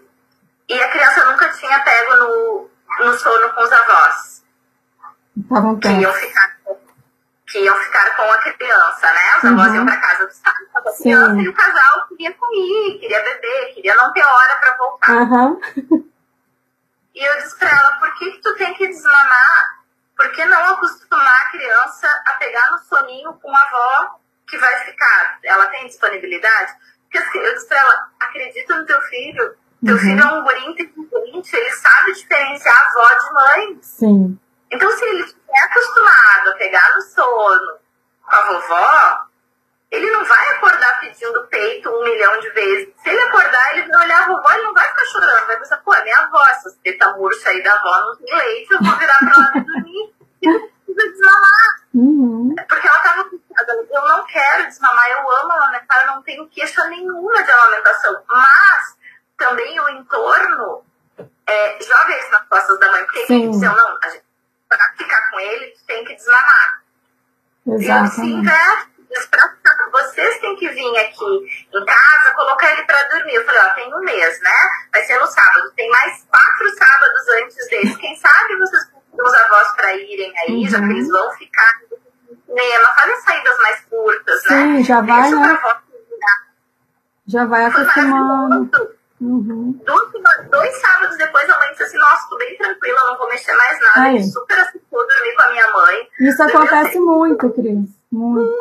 Speaker 1: e a criança nunca tinha pego no, no sono com os avós.
Speaker 2: Tá
Speaker 1: que iam ficar que iam ficar com a criança, né? Os avós uhum. iam para casa dos pais com a criança e o casal queria comer, queria beber, queria não ter hora para voltar.
Speaker 2: Uhum.
Speaker 1: E eu disse para ela, por que, que tu tem que desmamar? Por que não acostumar a criança a pegar no soninho com a avó que vai ficar? Ela tem disponibilidade? Porque assim, eu disse para ela, acredita no teu filho, teu uhum. filho é um guri inteligente, ele sabe diferenciar avó de mãe.
Speaker 2: Sim.
Speaker 1: Então, se ele estiver acostumado a pegar no sono com a vovó, ele não vai acordar pedindo do peito um milhão de vezes. Se ele acordar, ele vai olhar a vovó e não vai ficar chorando. Vai pensar, pô, é minha avó, essa teta murcha aí da avó não tem leite, eu vou virar pra lá e dormir. E precisa desmamar.
Speaker 2: Uhum.
Speaker 1: Porque ela tava eu não quero desmamar, eu amo amamentar, eu não tenho queixa nenhuma de amamentação. Mas também o entorno é, joga isso nas costas da mãe, porque Sim. diziam, não, a gente, pra ficar com ele, tem que desmamar.
Speaker 2: Exatamente.
Speaker 1: E se inverte, vocês têm que vir aqui em casa, colocar ele para dormir. Eu falei, ó, tem um mês, né? Vai ser no sábado. Tem mais quatro sábados antes desse. Quem sabe vocês os avós para irem aí, uhum. já que eles vão ficar cinema, fazem saídas mais curtas,
Speaker 2: Sim,
Speaker 1: né?
Speaker 2: já vai, né? Já vai acostumando.
Speaker 1: Uhum. Dois, dois, sábados depois a mãe disse assim, nossa, tô bem tranquila, não vou mexer mais nada. Aí. Super aceitou dormir com a minha mãe.
Speaker 2: Isso acontece muito, Cris. Muito.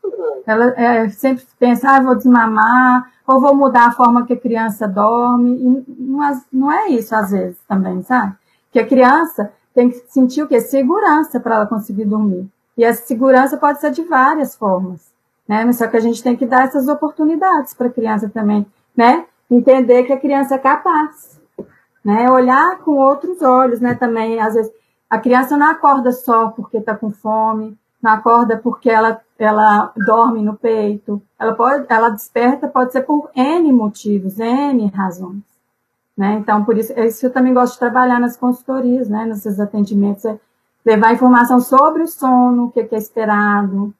Speaker 2: muito. Ela é, sempre pensa, ah, vou desmamar, ou vou mudar a forma que a criança dorme. E não, não é isso, às vezes, também, sabe? Que a criança tem que sentir o quê? Segurança para ela conseguir dormir. E essa segurança pode ser de várias formas, né? Mas só que a gente tem que dar essas oportunidades para a criança também, né? Entender que a criança é capaz, né? Olhar com outros olhos, né? Também, às vezes, a criança não acorda só porque está com fome, não acorda porque ela, ela dorme no peito, ela pode, ela desperta, pode ser por N motivos, N razões. Né? Então, por isso, é isso eu também gosto de trabalhar nas consultorias, né? nesses atendimentos, é levar informação sobre o sono, o que é esperado,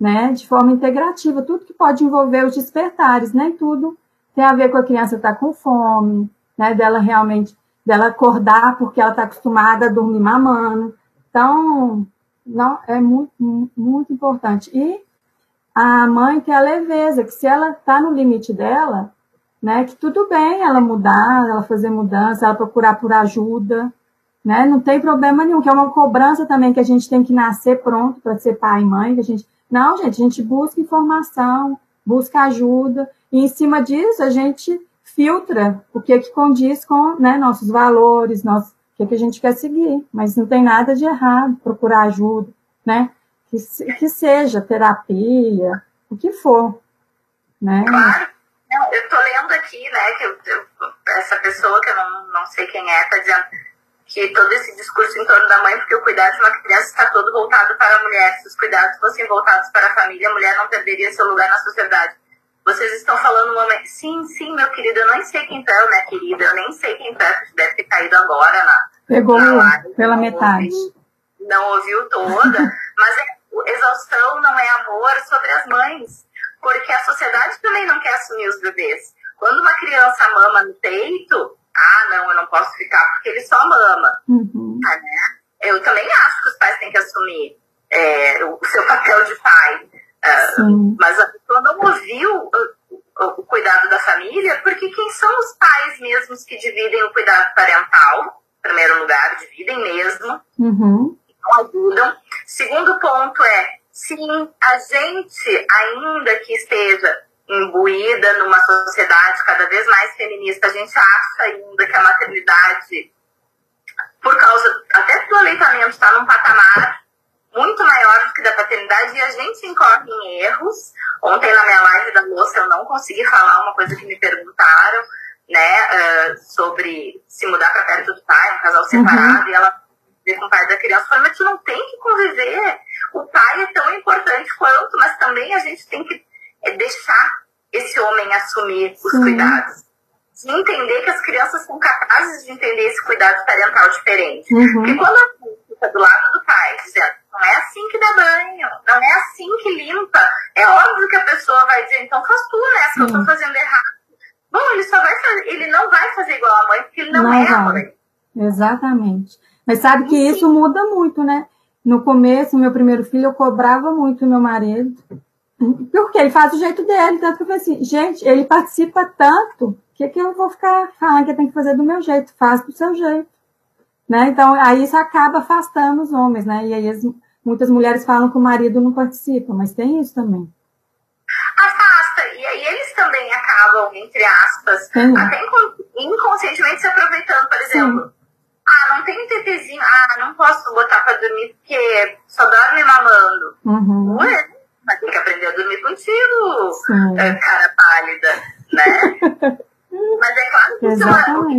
Speaker 2: né? De forma integrativa, tudo que pode envolver os despertares, nem tudo tem a ver com a criança estar tá com fome, né? Dela realmente, dela acordar porque ela está acostumada a dormir mamando. Então, não, é muito, muito importante. E a mãe tem a leveza, que se ela está no limite dela, né? Que tudo bem ela mudar, ela fazer mudança, ela procurar por ajuda, né? Não tem problema nenhum, que é uma cobrança também que a gente tem que nascer pronto para ser pai e mãe, que a gente não, gente, a gente busca informação, busca ajuda e em cima disso a gente filtra o que é que condiz com, né, nossos valores, nosso, o que é que a gente quer seguir, mas não tem nada de errado procurar ajuda, né? Que, que seja terapia, o que for, né?
Speaker 1: Claro. Não, eu tô lendo aqui, né, que eu, eu, essa pessoa que eu não, não sei quem é, tá dizendo que todo esse discurso em torno da mãe, porque o cuidado de uma criança está todo voltado para a mulher. Se os cuidados fossem voltados para a família, a mulher não perderia seu lugar na sociedade. Vocês estão falando uma. Sim, sim, meu querido, eu nem sei quem tá, minha querida, eu nem sei quem tá, deve ter caído agora na.
Speaker 2: Pegou na live, pela metade.
Speaker 1: Ouviu, não ouviu toda, <laughs> mas é, exaustão não é amor sobre as mães, porque a sociedade também não quer assumir os bebês. Quando uma criança mama no peito, ah, não, eu não posso ficar porque ele só mama.
Speaker 2: Uhum.
Speaker 1: Ah, né? Eu também acho que os pais têm que assumir é, o seu papel de pai. Uh, mas a pessoa não ouviu o, cuidado da família, porque quem são os pais mesmos que dividem o cuidado parental? Em primeiro lugar, dividem mesmo.
Speaker 2: Uhum.
Speaker 1: Não ajudam. Segundo ponto é, sim, a gente, ainda que esteja imbuída numa sociedade cada vez mais feminista, a gente acha ainda que a maternidade, por causa até do aleitamento, está num patamar muito maior do que da paternidade e a gente incorre em erros. Ontem na minha live da moça eu não consegui falar uma coisa que me perguntaram, né, uh, sobre se mudar para perto do pai, um casal uhum. separado, uhum. e ela viver com o pai da criança. Falei, mas tu não tem que conviver. O pai é tão importante quanto, mas também a gente tem que é deixar esse homem assumir os Sim. cuidados. De entender que as crianças são capazes de entender esse cuidado parental diferente.
Speaker 2: Uhum.
Speaker 1: Porque quando a mãe fica do lado do pai, dizendo, não é assim que dá banho, não é assim que limpa, é óbvio que a pessoa vai dizer, então faz tu, né? Se eu tô fazendo errado. Bom, ele só vai fazer, ele não vai fazer igual a mãe, porque ele não, não é a mãe.
Speaker 2: Exatamente. Mas sabe que Sim. isso muda muito, né? No começo, meu primeiro filho, eu cobrava muito meu marido. Porque ele faz do jeito dele. Tanto que eu falei assim, gente, ele participa tanto que, que eu vou ficar falando que tem que fazer do meu jeito, faz do seu jeito. Né? Então, aí isso acaba afastando os homens, né? E aí as, muitas mulheres falam que o marido não participa, mas tem isso também.
Speaker 1: Afasta, e aí eles também acabam, entre aspas, Sim. até inconscientemente se aproveitando, por exemplo. Sim. Ah, não tem tetezinho, ah, não posso botar pra dormir porque só dorme mamando.
Speaker 2: Uhum.
Speaker 1: Ué, mas tem que aprender a dormir contigo. É, cara, pálida, né? <laughs> Mas é é uma,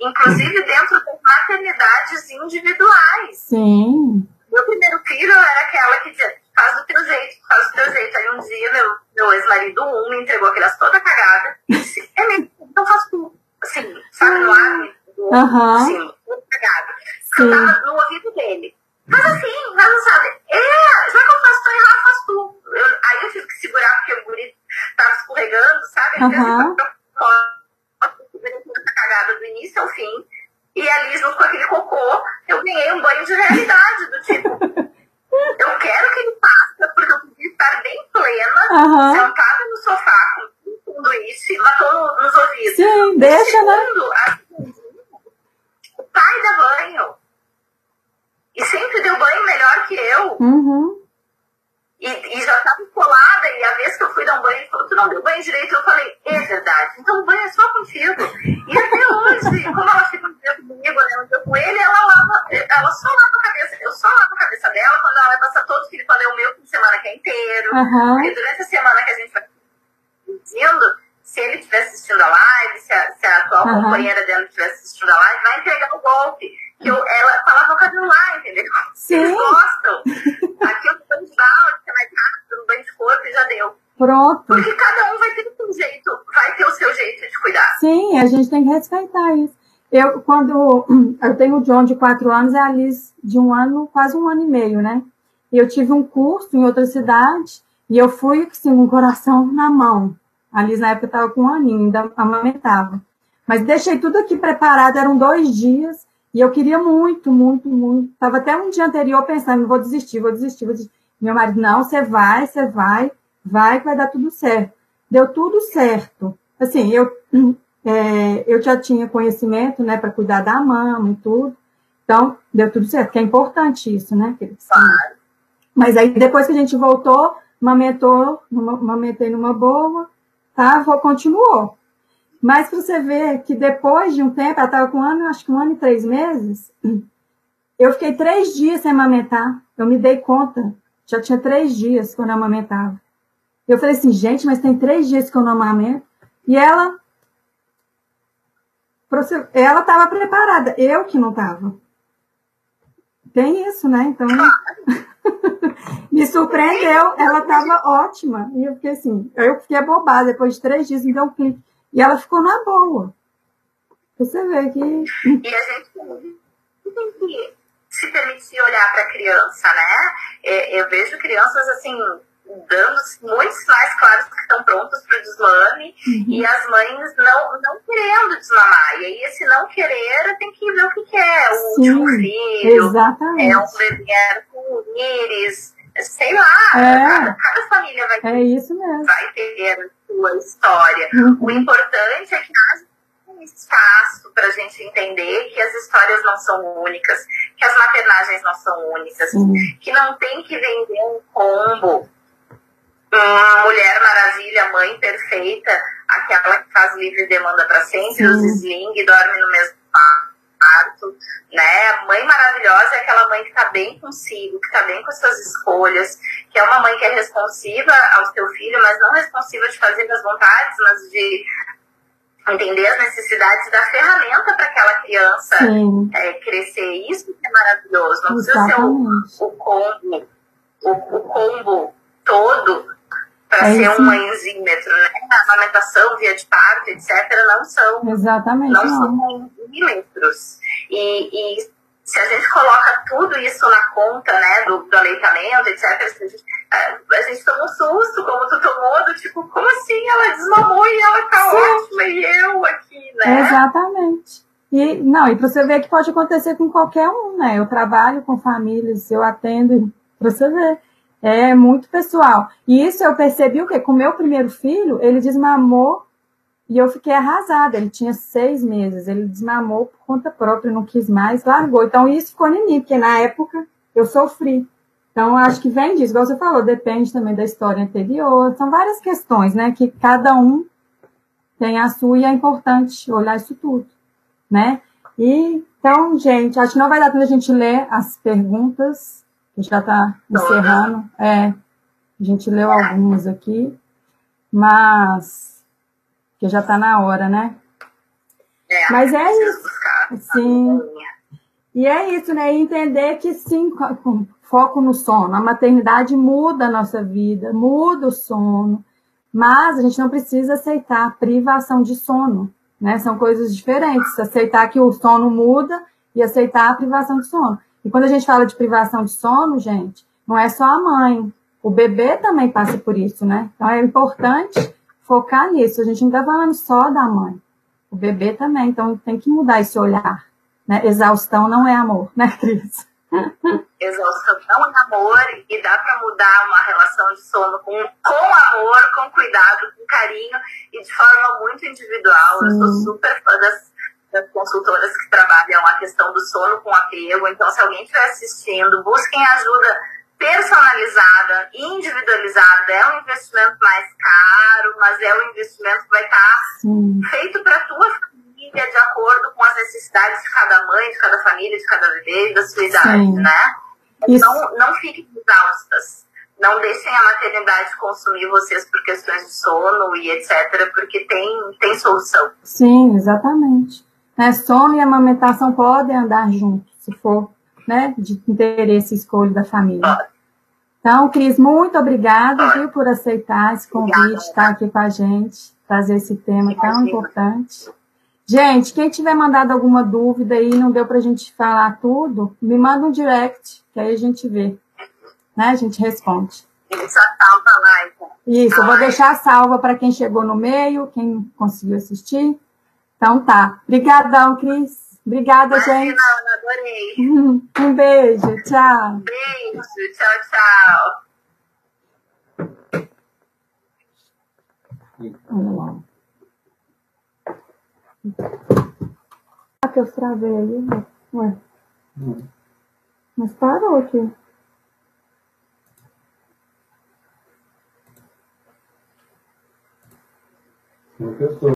Speaker 1: inclusive dentro das maternidades individuais.
Speaker 2: Sim.
Speaker 1: Meu primeiro filho era aquela que dizia, faz do teu jeito, faz do teu jeito. Aí um dia meu, meu ex-marido, um, me entregou aquelas toda cagada. E disse, é mesmo, então faz tu. Assim, sabe, no ar,
Speaker 2: uhum.
Speaker 1: assim, cagada. Eu tava no ouvido dele. Faz assim, mas não sabe. É, já que eu faço, tô errado, faz tu. Eu, aí eu tive que segurar, porque o guri tava escorregando, sabe?
Speaker 2: Uhum.
Speaker 1: Essa cagada do início ao fim. E ali, junto com aquele cocô, eu ganhei um banho de realidade, do tipo, <laughs> eu quero que ele faça, porque eu podia estar bem plena, uhum. sentada no sofá, com tudo isso, matou nos ouvidos.
Speaker 2: Sim, deixa,
Speaker 1: segundo, né? Assim, o pai dá banho. E sempre deu banho melhor que eu.
Speaker 2: Uhum.
Speaker 1: E, e, já estava colada, e a vez que eu fui dar um banho, ele falou, tu não deu banho direito, eu falei, é verdade, então o banho é só contigo. E até hoje, como ela fica um dia comigo, né, um dia com ele, ela lava, ela só lava a cabeça, eu só lavo a cabeça dela quando ela vai passar todo o filho, quando é o meu fim de semana que é inteiro.
Speaker 2: Uhum.
Speaker 1: Porque durante a semana que a gente vai dizendo, se ele estiver assistindo a live, se a, se a atual uhum. companheira dela estiver assistindo a live, vai entregar o golpe que eu, ela falava o cabelo lá, entendeu?
Speaker 2: Sim.
Speaker 1: Eles gostam. <laughs> Aqui eu tô banho de balde, que é mais rápido, no banho de corpo e já deu.
Speaker 2: Pronto.
Speaker 1: Porque cada um vai ter o seu jeito, vai ter o seu jeito de cuidar.
Speaker 2: Sim, a gente tem que respeitar isso. Eu, quando eu tenho o John de quatro anos e a Liz de um ano, quase um ano e meio, né? E eu tive um curso em outra cidade e eu fui assim, com o coração na mão. A Liz na época estava com um aninho, ainda amamentava. Mas deixei tudo aqui preparado, eram dois dias. E eu queria muito, muito, muito. Estava até um dia anterior pensando, vou desistir, vou desistir, vou desistir. Meu marido, não, você vai, você vai, vai que vai dar tudo certo. Deu tudo certo. Assim, eu, <clears throat> é, eu já tinha conhecimento, né, para cuidar da mama e tudo. Então, deu tudo certo, que é importante isso, né?
Speaker 1: Claro.
Speaker 2: Mas aí, depois que a gente voltou, mamentou, mamentei numa boa, tá? Continuou. Mas você vê que depois de um tempo, ela estava com um ano, acho que um ano e três meses, <clears throat> eu fiquei três dias sem amamentar. Eu me dei conta. Já tinha três dias quando eu amamentava. Eu falei assim, gente, mas tem três dias que eu não amamento. E ela. Ela estava preparada, eu que não estava. Tem isso, né? Então. <laughs> me surpreendeu, ela estava ótima. E eu fiquei assim, eu fiquei abobada. Depois de três dias, me deu um clique. E ela ficou na boa. Você vê que.
Speaker 1: E a gente tem que se permitir olhar para a criança, né? É, eu vejo crianças assim dando muitos sinais claros que estão prontos para o desmame uhum. e as mães não, não querendo desmamar. E aí, esse não querer tem que ver o que, que é. O
Speaker 2: Sim,
Speaker 1: último filho,
Speaker 2: exatamente.
Speaker 1: é um bebê com íris, sei lá.
Speaker 2: É,
Speaker 1: cada, cada, família vai ter,
Speaker 2: é isso mesmo.
Speaker 1: vai ter sua história.
Speaker 2: Uhum.
Speaker 1: O importante é que haja um espaço para a gente entender que as histórias não são únicas, que as maternagens não são únicas, que não tem que vender um combo. Uma mulher maravilha, mãe perfeita, aquela que faz livre demanda para sempre, os sling, dorme no mesmo parto, né? Mãe maravilhosa é aquela mãe que está bem consigo, que está bem com suas escolhas, que é uma mãe que é responsiva ao seu filho, mas não responsiva de fazer as vontades, mas de entender as necessidades da ferramenta para aquela criança é, crescer. Isso é maravilhoso. Não precisa ser o, o combo, o, o combo todo para é ser um enzímetro, né? A amamentação, via de parto, etc., não são.
Speaker 2: Exatamente.
Speaker 1: Não, não. são milímetros. E, e, se a gente coloca tudo isso na conta, né, do, do aleitamento, etc., a gente, a, a gente toma um susto, como tu tomou, do tipo, como assim? Ela desmamou e ela tá Sim. ótima e eu aqui, né?
Speaker 2: Exatamente. E, não, e para você ver que pode acontecer com qualquer um, né? Eu trabalho com famílias, eu atendo, para você ver. É muito pessoal. E isso eu percebi o quê? Com meu primeiro filho, ele desmamou e eu fiquei arrasada. Ele tinha seis meses, ele desmamou por conta própria, não quis mais, largou. Então isso ficou em mim, porque na época eu sofri. Então acho que vem disso, igual você falou, depende também da história anterior. São várias questões, né? Que cada um tem a sua e é importante olhar isso tudo, né? E então, gente, acho que não vai dar para a gente ler as perguntas, a gente já está encerrando. É, a gente leu algumas aqui. Mas que já está na hora, né?
Speaker 1: É,
Speaker 2: Mas é isso. Sim. E é isso, né? E entender que sim, com foco no sono. A maternidade muda a nossa vida, muda o sono, mas a gente não precisa aceitar a privação de sono, né? São coisas diferentes. Aceitar que o sono muda e aceitar a privação de sono. E quando a gente fala de privação de sono, gente, não é só a mãe. O bebê também passa por isso, né? Então é importante focar nisso. A gente não está falando só da mãe. O bebê também. Então tem que mudar esse olhar. Né? Exaustão não é amor, né, Cris? <laughs>
Speaker 1: Exaustão não é amor e dá para mudar uma relação de sono com, com amor, com cuidado, com carinho e de forma muito individual. Sim. Eu sou super fã das, das consultoras que trabalham a questão do sono com apego. Então, se alguém estiver assistindo, busquem ajuda personalizada, individualizada. É um investimento mais caro, mas é um investimento que vai estar Sim. feito para a tua família, de acordo com as necessidades de cada mãe, de cada família, de cada bebê e da sua idade, Sim. né? Não, não fiquem exaustas. Não deixem a maternidade consumir vocês por questões de sono e etc., porque tem, tem solução.
Speaker 2: Sim, exatamente. Né? Sono e amamentação podem andar juntos, se for né, de interesse e escolha da família. Então, Cris, muito obrigada viu, por aceitar esse convite, estar aqui com a gente, trazer esse tema tão importante. Gente, quem tiver mandado alguma dúvida aí, não deu para a gente falar tudo, me manda um direct, que aí a gente vê. Né? A gente responde.
Speaker 1: Isso, salva a live.
Speaker 2: Isso, eu vou deixar salva para quem chegou no meio, quem conseguiu assistir. Então tá. Obrigadão, Cris. Obrigada,
Speaker 1: Imagina,
Speaker 2: gente.
Speaker 1: Ana, adorei. <laughs>
Speaker 2: Um beijo, tchau.
Speaker 1: Beijo, tchau, tchau.
Speaker 2: Vamos lá. Ah, que eu travei ali. Né? Ué. Hum. Mas parou aqui. Professor.